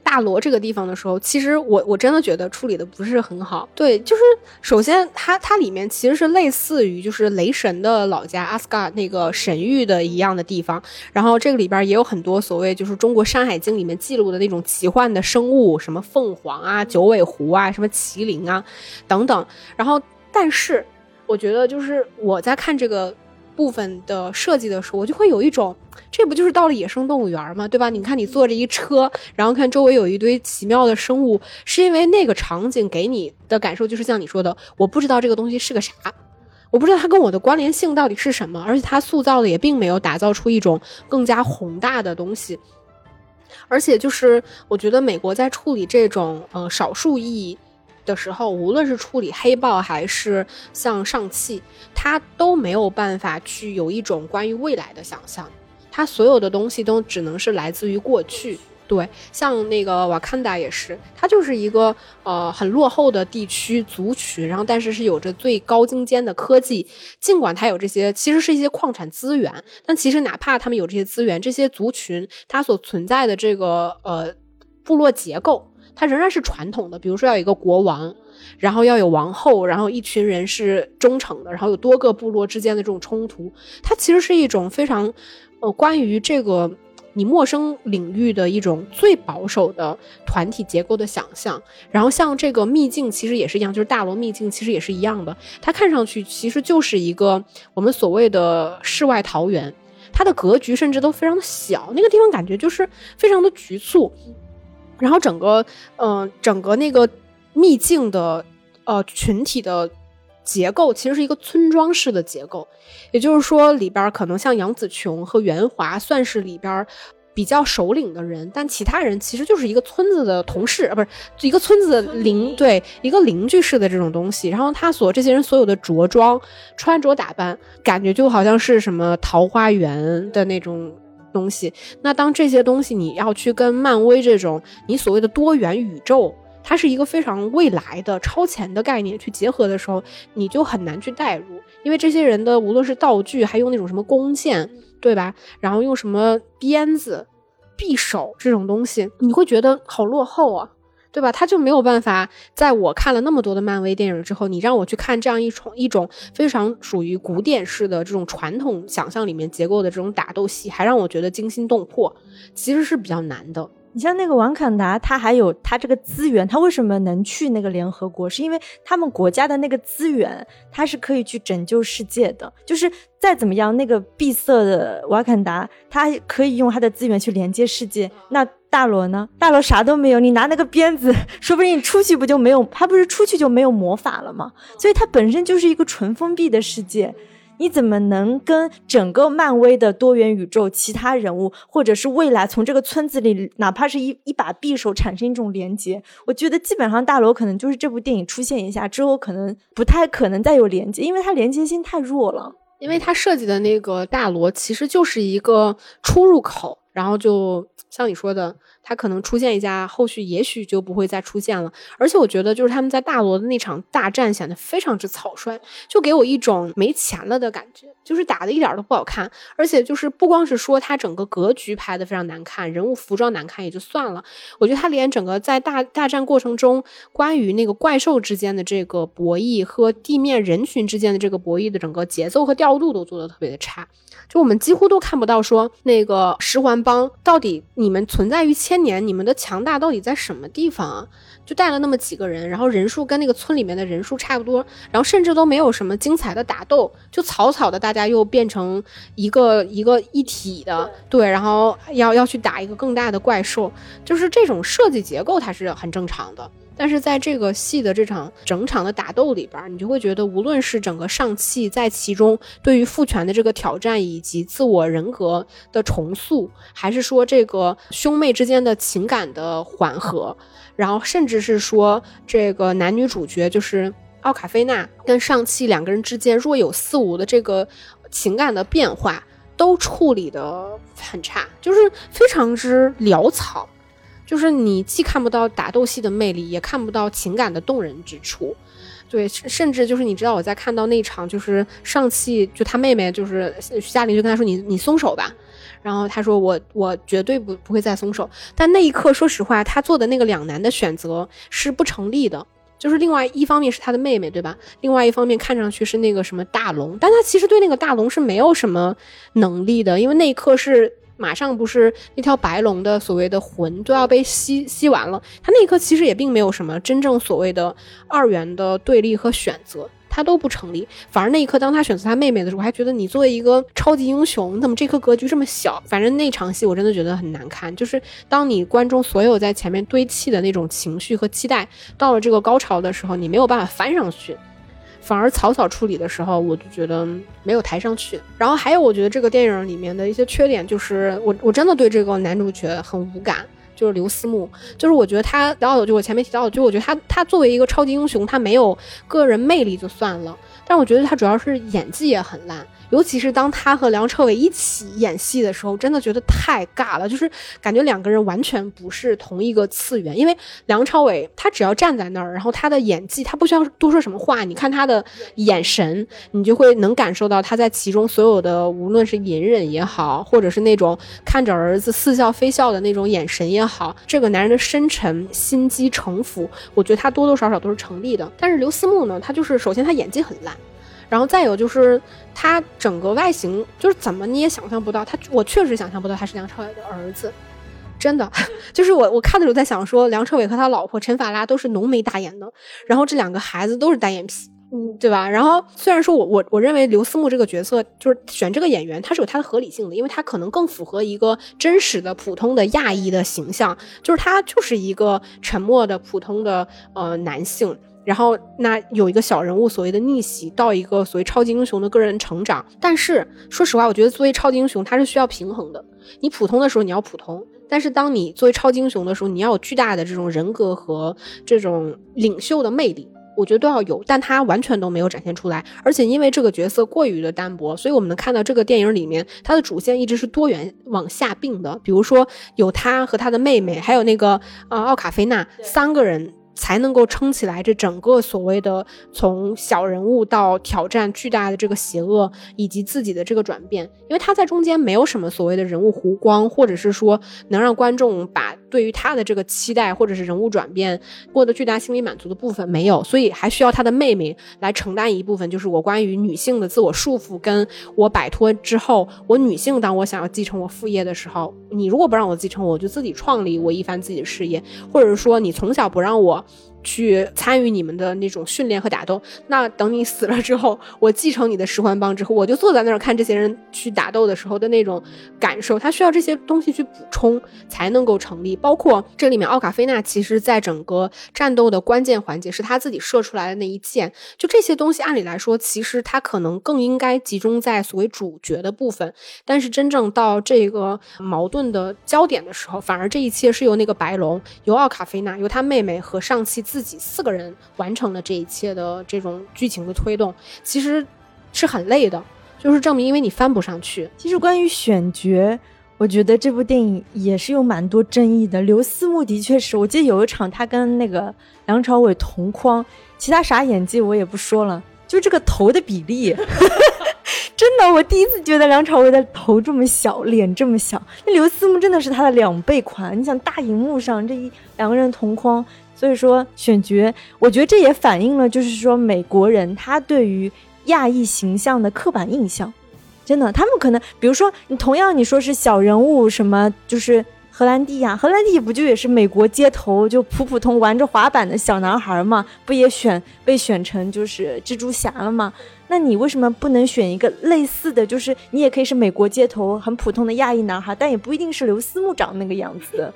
大罗这个地方的时候，其实我我真的觉得处理的不是很好。对，就是首先它它里面其实是类似于就是雷神的老家阿斯加那个神域的一样的地方，然后这个里边也有很多所谓就是中国《山海经》里面记录的那种奇幻的生物，什么凤凰啊、九尾狐啊、什么麒麟啊等等。然后，但是我觉得就是我在看这个。部分的设计的时候，我就会有一种，这不就是到了野生动物园吗？对吧？你看你坐着一车，然后看周围有一堆奇妙的生物，是因为那个场景给你的感受就是像你说的，我不知道这个东西是个啥，我不知道它跟我的关联性到底是什么，而且它塑造的也并没有打造出一种更加宏大的东西，而且就是我觉得美国在处理这种呃少数意义。的时候，无论是处理黑豹还是像上汽，它都没有办法去有一种关于未来的想象，它所有的东西都只能是来自于过去。对，像那个瓦坎达也是，它就是一个呃很落后的地区族群，然后但是是有着最高精尖的科技，尽管它有这些，其实是一些矿产资源，但其实哪怕他们有这些资源，这些族群它所存在的这个呃部落结构。它仍然是传统的，比如说要有一个国王，然后要有王后，然后一群人是忠诚的，然后有多个部落之间的这种冲突，它其实是一种非常，呃，关于这个你陌生领域的一种最保守的团体结构的想象。然后像这个秘境其实也是一样，就是大罗秘境其实也是一样的，它看上去其实就是一个我们所谓的世外桃源，它的格局甚至都非常的小，那个地方感觉就是非常的局促。然后整个，嗯，整个那个秘境的，呃，群体的结构其实是一个村庄式的结构，也就是说，里边可能像杨紫琼和袁华算是里边比较首领的人，但其他人其实就是一个村子的同事，不是一个村子的邻，对，一个邻居式的这种东西。然后他所这些人所有的着装、穿着打扮，感觉就好像是什么桃花源的那种。东西，那当这些东西你要去跟漫威这种你所谓的多元宇宙，它是一个非常未来的超前的概念去结合的时候，你就很难去代入，因为这些人的无论是道具，还用那种什么弓箭，对吧？然后用什么鞭子、匕首这种东西，你会觉得好落后啊。对吧？他就没有办法，在我看了那么多的漫威电影之后，你让我去看这样一种一种非常属于古典式的这种传统想象里面结构的这种打斗戏，还让我觉得惊心动魄，其实是比较难的。你像那个王坎达，他还有他这个资源，他为什么能去那个联合国？是因为他们国家的那个资源，他是可以去拯救世界的。就是再怎么样，那个闭塞的瓦坎达，他可以用他的资源去连接世界。那大罗呢？大罗啥都没有，你拿那个鞭子，[laughs] 说不定你出去不就没有？他不是出去就没有魔法了吗？所以它本身就是一个纯封闭的世界。你怎么能跟整个漫威的多元宇宙其他人物，或者是未来从这个村子里，哪怕是一一把匕首产生一种连接？我觉得基本上大罗可能就是这部电影出现一下之后，可能不太可能再有连接，因为它连接性太弱了。因为它设计的那个大罗其实就是一个出入口，然后就像你说的。他可能出现一下，后续也许就不会再出现了。而且我觉得，就是他们在大罗的那场大战显得非常之草率，就给我一种没钱了的感觉，就是打的一点都不好看。而且就是不光是说他整个格局拍的非常难看，人物服装难看也就算了，我觉得他连整个在大大战过程中关于那个怪兽之间的这个博弈和地面人群之间的这个博弈的整个节奏和调度都做的特别的差。就我们几乎都看不到说那个十环帮到底你们存在于千年，你们的强大到底在什么地方啊？就带了那么几个人，然后人数跟那个村里面的人数差不多，然后甚至都没有什么精彩的打斗，就草草的大家又变成一个一个一体的，对，然后要要去打一个更大的怪兽，就是这种设计结构它是很正常的。但是在这个戏的这场整场的打斗里边，你就会觉得，无论是整个上汽在其中对于父权的这个挑战，以及自我人格的重塑，还是说这个兄妹之间的情感的缓和，然后甚至是说这个男女主角就是奥卡菲娜跟上汽两个人之间若有似无的这个情感的变化，都处理的很差，就是非常之潦草。就是你既看不到打斗戏的魅力，也看不到情感的动人之处，对，甚至就是你知道我在看到那场就是上汽就他妹妹就是徐佳玲就跟他说你你松手吧，然后他说我我绝对不不会再松手。但那一刻，说实话，他做的那个两难的选择是不成立的。就是另外一方面是他的妹妹，对吧？另外一方面看上去是那个什么大龙，但他其实对那个大龙是没有什么能力的，因为那一刻是马上不是那条白龙的所谓的魂都要被吸吸完了，他那一刻其实也并没有什么真正所谓的二元的对立和选择。他都不成立，反而那一刻，当他选择他妹妹的时候，我还觉得你作为一个超级英雄，你怎么这颗格局这么小？反正那场戏我真的觉得很难看。就是当你观众所有在前面堆砌的那种情绪和期待，到了这个高潮的时候，你没有办法翻上去，反而草草处理的时候，我就觉得没有抬上去。然后还有，我觉得这个电影里面的一些缺点，就是我我真的对这个男主角很无感。就是刘思慕，就是我觉得他，然后就我前面提到的，就我觉得他他作为一个超级英雄，他没有个人魅力就算了，但我觉得他主要是演技也很烂。尤其是当他和梁朝伟一起演戏的时候，真的觉得太尬了，就是感觉两个人完全不是同一个次元。因为梁朝伟他只要站在那儿，然后他的演技他不需要多说什么话，你看他的眼神，你就会能感受到他在其中所有的，无论是隐忍也好，或者是那种看着儿子似笑非笑的那种眼神也好，这个男人的深沉、心机、城府，我觉得他多多少少都是成立的。但是刘思慕呢，他就是首先他演技很烂。然后再有就是，他整个外形就是怎么你也想象不到，他我确实想象不到他是梁朝伟的儿子，真的，[laughs] 就是我我看的时候在想说，梁朝伟和他老婆陈法拉都是浓眉大眼的，然后这两个孩子都是单眼皮，嗯，对吧？然后虽然说我我我认为刘思慕这个角色就是选这个演员，他是有他的合理性的，因为他可能更符合一个真实的普通的亚裔的形象，就是他就是一个沉默的普通的呃男性。然后那有一个小人物所谓的逆袭到一个所谓超级英雄的个人成长，但是说实话，我觉得作为超级英雄，他是需要平衡的。你普通的时候你要普通，但是当你作为超级英雄的时候，你要有巨大的这种人格和这种领袖的魅力，我觉得都要有。但他完全都没有展现出来，而且因为这个角色过于的单薄，所以我们能看到这个电影里面他的主线一直是多元往下并的。比如说有他和他的妹妹，还有那个呃奥卡菲娜三个人。才能够撑起来这整个所谓的从小人物到挑战巨大的这个邪恶，以及自己的这个转变，因为他在中间没有什么所谓的人物弧光，或者是说能让观众把对于他的这个期待或者是人物转变过得巨大心理满足的部分没有，所以还需要他的妹妹来承担一部分，就是我关于女性的自我束缚，跟我摆脱之后，我女性当我想要继承我副业的时候，你如果不让我继承，我就自己创立我一番自己的事业，或者说你从小不让我。去参与你们的那种训练和打斗，那等你死了之后，[laughs] 我继承你的十环帮之后，我就坐在那儿看这些人去打斗的时候的那种感受。他需要这些东西去补充才能够成立。包括这里面奥卡菲娜，其实在整个战斗的关键环节是他自己射出来的那一箭。就这些东西，按理来说，其实他可能更应该集中在所谓主角的部分。但是真正到这个矛盾的焦点的时候，反而这一切是由那个白龙，由奥卡菲娜，由他妹妹和上期。自己四个人完成了这一切的这种剧情的推动，其实是很累的，就是证明因为你翻不上去。其实关于选角，我觉得这部电影也是有蛮多争议的。刘思慕的确是我记得有一场他跟那个梁朝伟同框，其他啥演技我也不说了，就这个头的比例。真的，我第一次觉得梁朝伟的头这么小，脸这么小。那刘思慕真的是他的两倍宽。你想大荧幕上这一两个人同框，所以说选角，我觉得这也反映了就是说美国人他对于亚裔形象的刻板印象。真的，他们可能比如说你同样你说是小人物什么，就是荷兰弟呀，荷兰弟不就也是美国街头就普普通玩着滑板的小男孩嘛，不也选被选成就是蜘蛛侠了吗？那你为什么不能选一个类似的？就是你也可以是美国街头很普通的亚裔男孩，但也不一定是刘思慕长那个样子，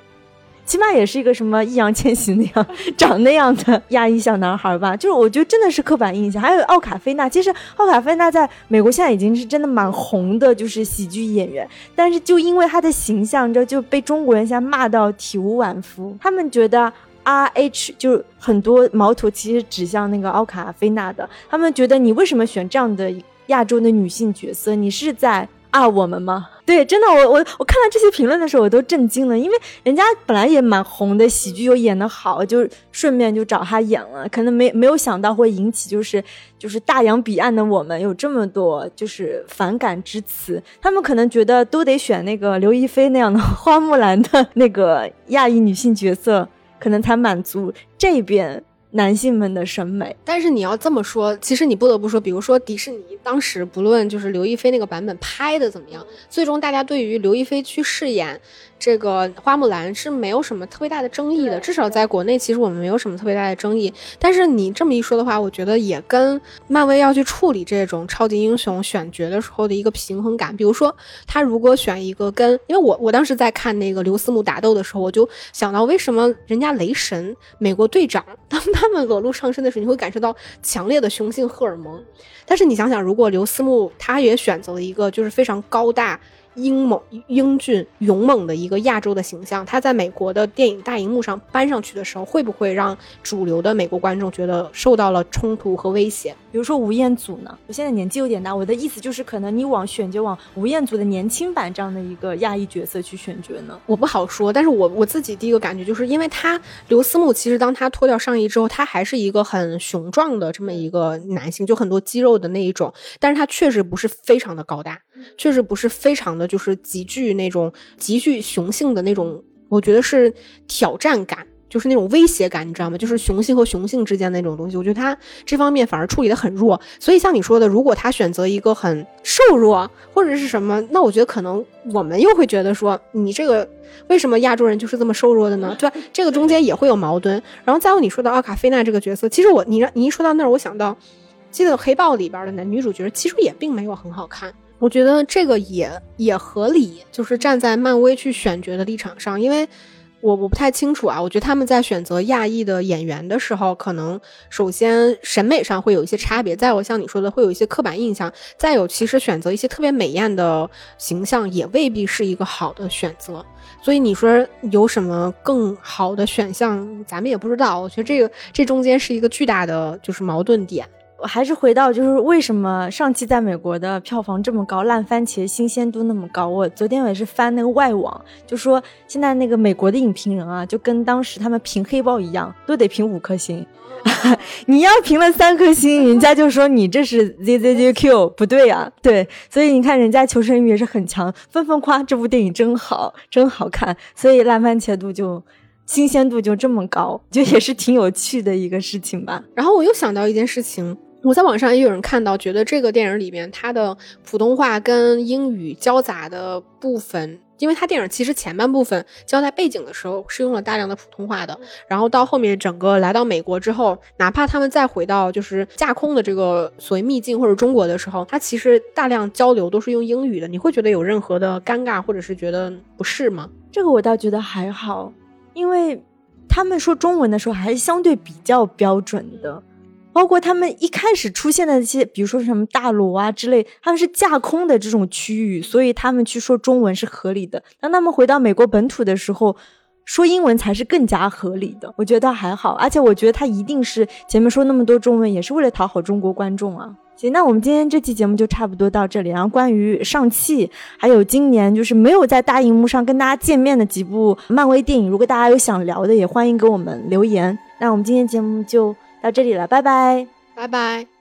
起码也是一个什么易烊千玺那样 [laughs] 长那样的亚裔小男孩吧？就是我觉得真的是刻板印象。还有奥卡菲娜，其实奥卡菲娜在美国现在已经是真的蛮红的，就是喜剧演员，但是就因为她的形象，这就被中国人现在骂到体无完肤。他们觉得。R H 就很多矛头其实指向那个奥卡菲娜的，他们觉得你为什么选这样的亚洲的女性角色？你是在啊，我们吗？对，真的，我我我看到这些评论的时候，我都震惊了，因为人家本来也蛮红的，喜剧又演得好，就顺便就找他演了，可能没没有想到会引起就是就是大洋彼岸的我们有这么多就是反感之词，他们可能觉得都得选那个刘亦菲那样的花木兰的那个亚裔女性角色，可能才满足这边。男性们的审美，但是你要这么说，其实你不得不说，比如说迪士尼当时不论就是刘亦菲那个版本拍的怎么样，最终大家对于刘亦菲去饰演。这个花木兰是没有什么特别大的争议的，至少在国内，其实我们没有什么特别大的争议。但是你这么一说的话，我觉得也跟漫威要去处理这种超级英雄选角的时候的一个平衡感。比如说，他如果选一个跟，因为我我当时在看那个刘思慕打斗的时候，我就想到为什么人家雷神、美国队长当他们裸露上身的时候，你会感受到强烈的雄性荷尔蒙。但是你想想，如果刘思慕他也选择了一个就是非常高大。英猛、英俊、勇猛的一个亚洲的形象，他在美国的电影大荧幕上搬上去的时候，会不会让主流的美国观众觉得受到了冲突和威胁？比如说吴彦祖呢？我现在年纪有点大，我的意思就是，可能你往选角往吴彦祖的年轻版这样的一个亚裔角色去选角呢？我不好说，但是我我自己第一个感觉就是，因为他刘思慕其实当他脱掉上衣之后，他还是一个很雄壮的这么一个男性，就很多肌肉的那一种，但是他确实不是非常的高大。确实不是非常的就是极具那种极具雄性的那种，我觉得是挑战感，就是那种威胁感，你知道吗？就是雄性和雄性之间那种东西，我觉得他这方面反而处理的很弱。所以像你说的，如果他选择一个很瘦弱或者是什么，那我觉得可能我们又会觉得说，你这个为什么亚洲人就是这么瘦弱的呢？对吧？这个中间也会有矛盾。然后再有你说的奥卡菲娜这个角色，其实我你让你一说到那儿，我想到记得黑豹里边的男女主角其实也并没有很好看。我觉得这个也也合理，就是站在漫威去选角的立场上，因为我我不太清楚啊。我觉得他们在选择亚裔的演员的时候，可能首先审美上会有一些差别，再有像你说的会有一些刻板印象，再有其实选择一些特别美艳的形象也未必是一个好的选择。所以你说有什么更好的选项，咱们也不知道。我觉得这个这中间是一个巨大的就是矛盾点。我还是回到，就是为什么上期在美国的票房这么高，烂番茄新鲜度那么高？我昨天我也是翻那个外网，就说现在那个美国的影评人啊，就跟当时他们评黑豹一样，都得评五颗星。[laughs] 你要评了三颗星，人家就说你这是 Z Z Z Q 不对啊。对，所以你看人家求生欲也是很强，纷纷夸这部电影真好，真好看。所以烂番茄度就新鲜度就这么高，就也是挺有趣的一个事情吧。然后我又想到一件事情。我在网上也有人看到，觉得这个电影里面它的普通话跟英语交杂的部分，因为它电影其实前半部分交代背景的时候是用了大量的普通话的，然后到后面整个来到美国之后，哪怕他们再回到就是架空的这个所谓秘境或者中国的时候，它其实大量交流都是用英语的，你会觉得有任何的尴尬或者是觉得不适吗？这个我倒觉得还好，因为他们说中文的时候还是相对比较标准的。包括他们一开始出现的那些，比如说什么大罗啊之类，他们是架空的这种区域，所以他们去说中文是合理的。当他们回到美国本土的时候，说英文才是更加合理的。我觉得还好，而且我觉得他一定是前面说那么多中文，也是为了讨好中国观众啊。行，那我们今天这期节目就差不多到这里。然后关于上汽，还有今年就是没有在大荧幕上跟大家见面的几部漫威电影，如果大家有想聊的，也欢迎给我们留言。那我们今天节目就。到这里了，拜拜，拜拜。